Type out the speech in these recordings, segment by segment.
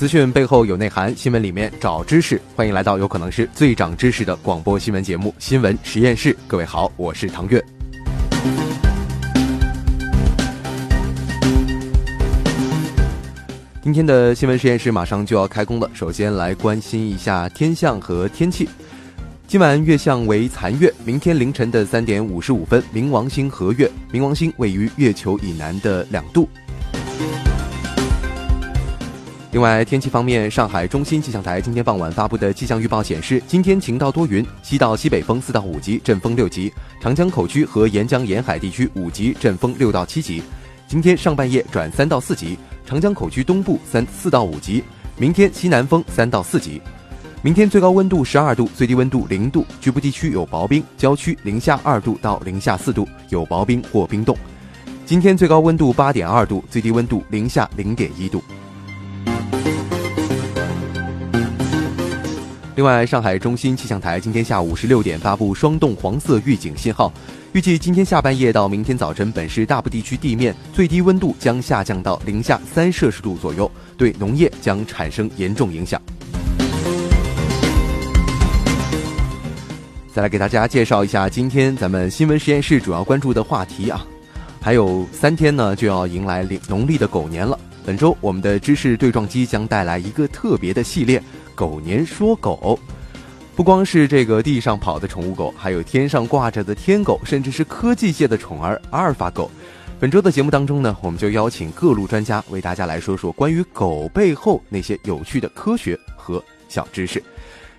资讯背后有内涵，新闻里面找知识。欢迎来到有可能是最长知识的广播新闻节目《新闻实验室》。各位好，我是唐月。今天的新闻实验室马上就要开工了，首先来关心一下天象和天气。今晚月相为残月，明天凌晨的三点五十五分，冥王星合月，冥王星位于月球以南的两度。另外，天气方面，上海中心气象台今天傍晚发布的气象预报显示，今天晴到多云，西到西北风四到五级，阵风六级；长江口区和沿江沿海地区五级，阵风六到七级。今天上半夜转三到四级，长江口区东部三四到五级。明天西南风三到四级。明天最高温度十二度，最低温度零度，局部地区有薄冰，郊区零下二度到零下四度，有薄冰或冰冻。今天最高温度八点二度，最低温度零下零点一度。另外，上海中心气象台今天下午十六点发布霜冻黄色预警信号，预计今天下半夜到明天早晨，本市大部地区地面最低温度将下降到零下三摄氏度左右，对农业将产生严重影响。再来给大家介绍一下今天咱们新闻实验室主要关注的话题啊，还有三天呢就要迎来农历的狗年了。本周我们的知识对撞机将带来一个特别的系列。狗年说狗，不光是这个地上跑的宠物狗，还有天上挂着的天狗，甚至是科技界的宠儿阿尔法狗。本周的节目当中呢，我们就邀请各路专家为大家来说说关于狗背后那些有趣的科学和小知识。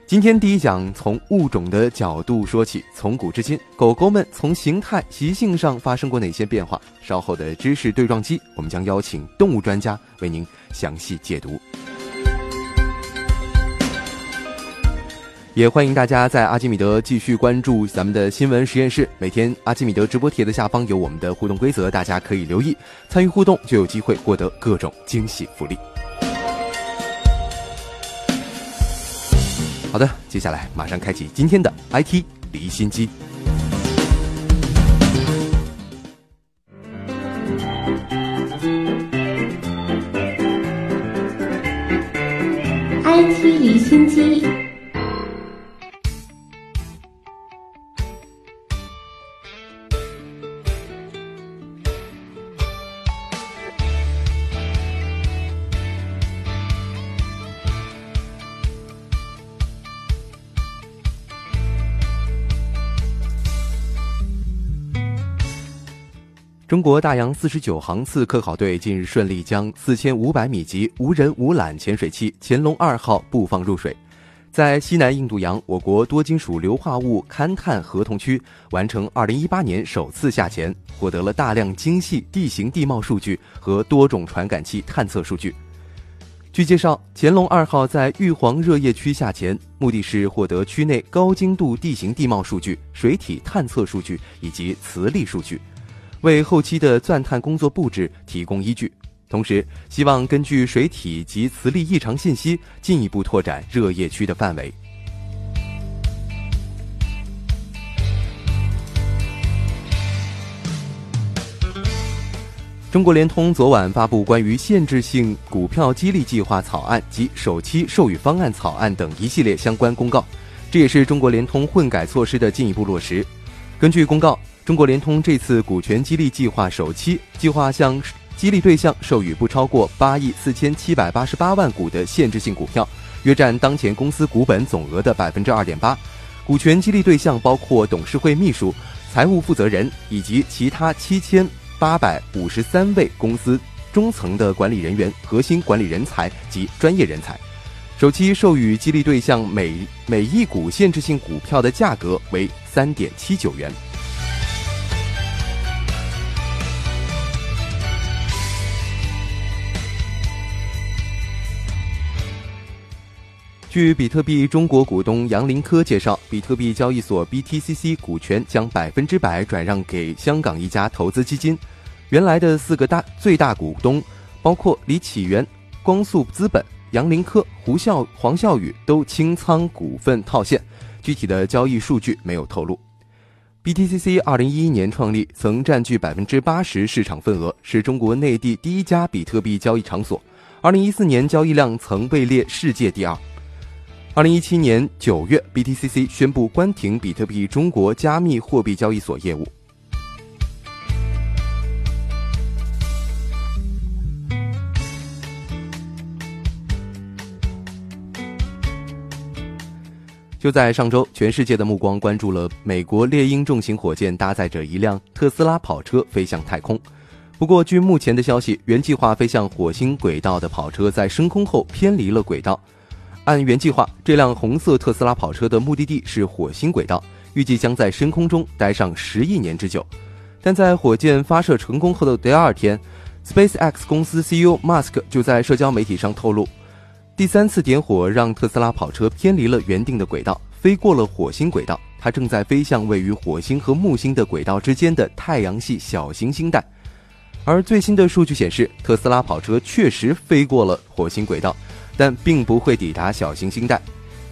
今天第一讲从物种的角度说起，从古至今，狗狗们从形态、习性上发生过哪些变化？稍后的知识对撞机，我们将邀请动物专家为您详细解读。也欢迎大家在阿基米德继续关注咱们的新闻实验室。每天阿基米德直播帖的下方有我们的互动规则，大家可以留意参与互动，就有机会获得各种惊喜福利。好的，接下来马上开启今天的 IT 离心机。IT 离心机。中国大洋四十九航次科考队近日顺利将四千五百米级无人无缆潜水器“潜龙二号”布放入水，在西南印度洋我国多金属硫化物勘探合同区完成二零一八年首次下潜，获得了大量精细地形地貌数据和多种传感器探测数据。据介绍，“潜龙二号”在玉皇热液区下潜，目的是获得区内高精度地形地貌数据、水体探测数据以及磁力数据。为后期的钻探工作布置提供依据，同时希望根据水体及磁力异常信息，进一步拓展热液区的范围。中国联通昨晚发布关于限制性股票激励计划草案及首期授予方案草案等一系列相关公告，这也是中国联通混改措施的进一步落实。根据公告。中国联通这次股权激励计划首期计划向激励对象授予不超过八亿四千七百八十八万股的限制性股票，约占当前公司股本总额的百分之二点八。股权激励对象包括董事会秘书、财务负责人以及其他七千八百五十三位公司中层的管理人员、核心管理人才及专业人才。首期授予激励对象每每一股限制性股票的价格为三点七九元。据比特币中国股东杨林科介绍，比特币交易所 BTCC 股权将百分之百转让给香港一家投资基金。原来的四个大最大股东，包括李启源、光速资本、杨林科、胡笑黄笑宇都清仓股份套现，具体的交易数据没有透露。BTCC 二零一一年创立，曾占据百分之八十市场份额，是中国内地第一家比特币交易场所。二零一四年交易量曾位列世界第二。二零一七年九月，BTCC 宣布关停比特币中国加密货币交易所业务。就在上周，全世界的目光关注了美国猎鹰重型火箭搭载着一辆特斯拉跑车飞向太空。不过，据目前的消息，原计划飞向火星轨道的跑车在升空后偏离了轨道。按原计划，这辆红色特斯拉跑车的目的地是火星轨道，预计将在深空中待上十亿年之久。但在火箭发射成功后的第二天，SpaceX 公司 CEO Musk 就在社交媒体上透露，第三次点火让特斯拉跑车偏离了原定的轨道，飞过了火星轨道。它正在飞向位于火星和木星的轨道之间的太阳系小行星带。而最新的数据显示，特斯拉跑车确实飞过了火星轨道。但并不会抵达小行星带，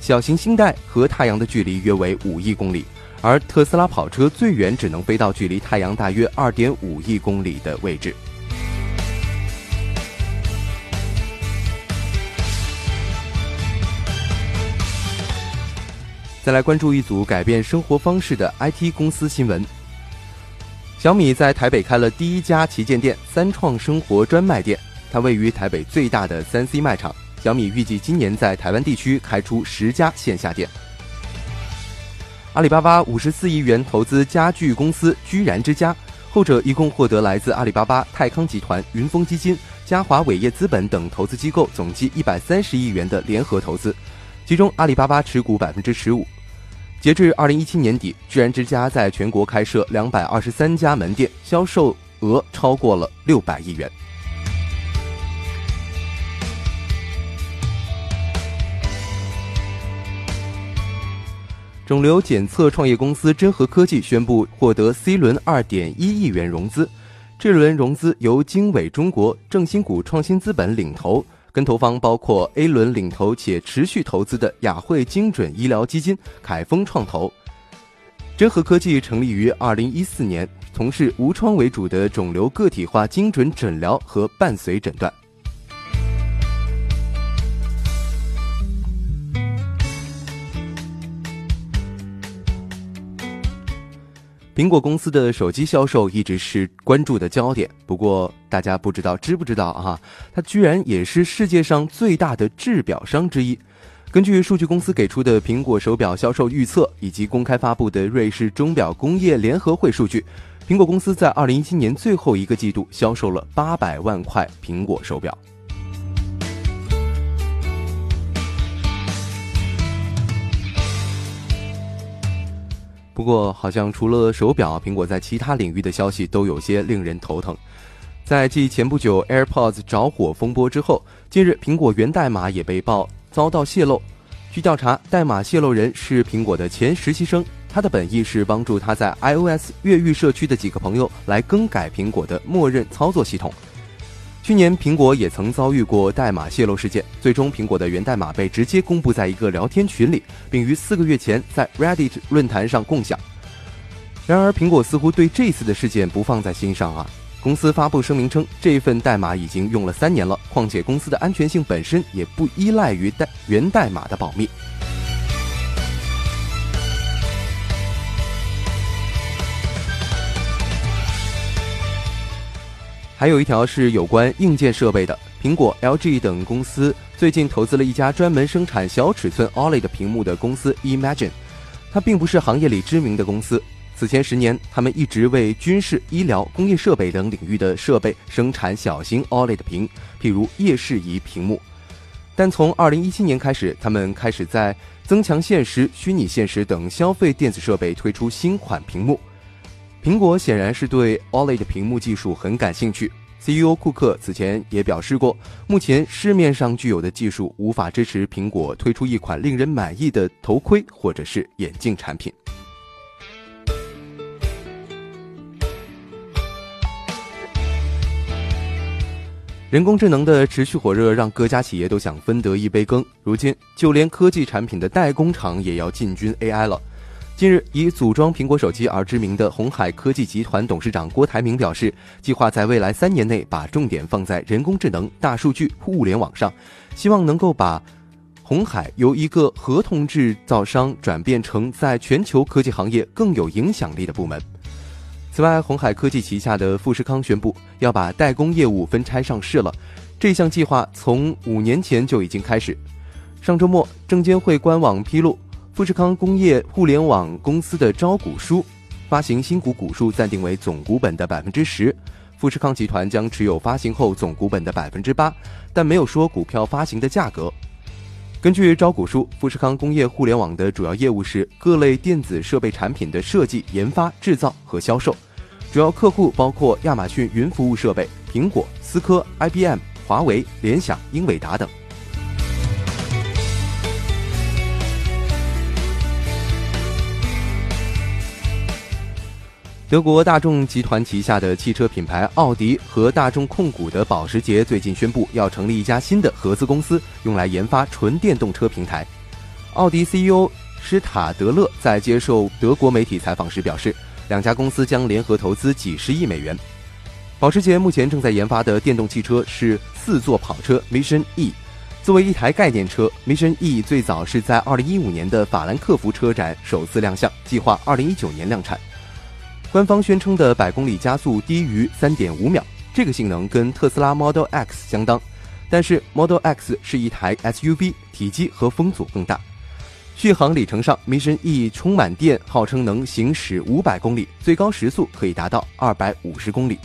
小行星带和太阳的距离约为五亿公里，而特斯拉跑车最远只能飞到距离太阳大约二点五亿公里的位置。再来关注一组改变生活方式的 IT 公司新闻：小米在台北开了第一家旗舰店——三创生活专卖店，它位于台北最大的三 C 卖场。小米预计今年在台湾地区开出十家线下店。阿里巴巴五十四亿元投资家具公司居然之家，后者一共获得来自阿里巴巴、泰康集团、云峰基金、嘉华伟业资本等投资机构总计一百三十亿元的联合投资，其中阿里巴巴持股百分之十五。截至二零一七年底，居然之家在全国开设两百二十三家门店，销售额超过了六百亿元。肿瘤检测创业公司真和科技宣布获得 C 轮二点一亿元融资，这轮融资由经纬中国、正新股创新资本领投，跟投方包括 A 轮领投且持续投资的雅惠精准医疗基金、凯丰创投。真和科技成立于二零一四年，从事无创为主的肿瘤个体化精准诊疗和伴随诊断。苹果公司的手机销售一直是关注的焦点，不过大家不知道知不知道啊？它居然也是世界上最大的制表商之一。根据数据公司给出的苹果手表销售预测，以及公开发布的瑞士钟表工业联合会数据，苹果公司在二零一七年最后一个季度销售了八百万块苹果手表。不过，好像除了手表，苹果在其他领域的消息都有些令人头疼。在继前不久 AirPods 着火风波之后，近日苹果源代码也被曝遭到泄露。据调查，代码泄露人是苹果的前实习生，他的本意是帮助他在 iOS 越狱社区的几个朋友来更改苹果的默认操作系统。去年，苹果也曾遭遇过代码泄露事件，最终苹果的源代码被直接公布在一个聊天群里，并于四个月前在 Reddit 论坛上共享。然而，苹果似乎对这次的事件不放在心上啊！公司发布声明称，这份代码已经用了三年了，况且公司的安全性本身也不依赖于代源代码的保密。还有一条是有关硬件设备的，苹果、LG 等公司最近投资了一家专门生产小尺寸 OLED 屏幕的公司 Imagine，它并不是行业里知名的公司。此前十年，他们一直为军事、医疗、工业设备等领域的设备生产小型 OLED 屏，譬如夜视仪屏幕。但从二零一七年开始，他们开始在增强现实、虚拟现实等消费电子设备推出新款屏幕。苹果显然是对 OLED 屏幕技术很感兴趣。CEO 库克此前也表示过，目前市面上具有的技术无法支持苹果推出一款令人满意的头盔或者是眼镜产品。人工智能的持续火热让各家企业都想分得一杯羹。如今，就连科技产品的代工厂也要进军 AI 了。近日，以组装苹果手机而知名的红海科技集团董事长郭台铭表示，计划在未来三年内把重点放在人工智能、大数据、物联网上，希望能够把红海由一个合同制造商转变成在全球科技行业更有影响力的部门。此外，红海科技旗下的富士康宣布要把代工业务分拆上市了。这项计划从五年前就已经开始。上周末，证监会官网披露，富士康工业互联网公司的招股书发行新股股数暂定为总股本的百分之十，富士康集团将持有发行后总股本的百分之八，但没有说股票发行的价格。根据招股书，富士康工业互联网的主要业务是各类电子设备产品的设计、研发、制造和销售。主要客户包括亚马逊云服务设备、苹果、思科、IBM、华为、联想、英伟达等。德国大众集团旗下的汽车品牌奥迪和大众控股的保时捷最近宣布要成立一家新的合资公司，用来研发纯电动车平台。奥迪 CEO 施塔德勒在接受德国媒体采访时表示。两家公司将联合投资几十亿美元。保时捷目前正在研发的电动汽车是四座跑车 Mission E。作为一台概念车，Mission E 最早是在2015年的法兰克福车展首次亮相，计划2019年量产。官方宣称的百公里加速低于三点五秒，这个性能跟特斯拉 Model X 相当。但是 Model X 是一台 SUV，体积和风阻更大。续航里程上，Mission E 充满电号称能行驶五百公里，最高时速可以达到二百五十公里。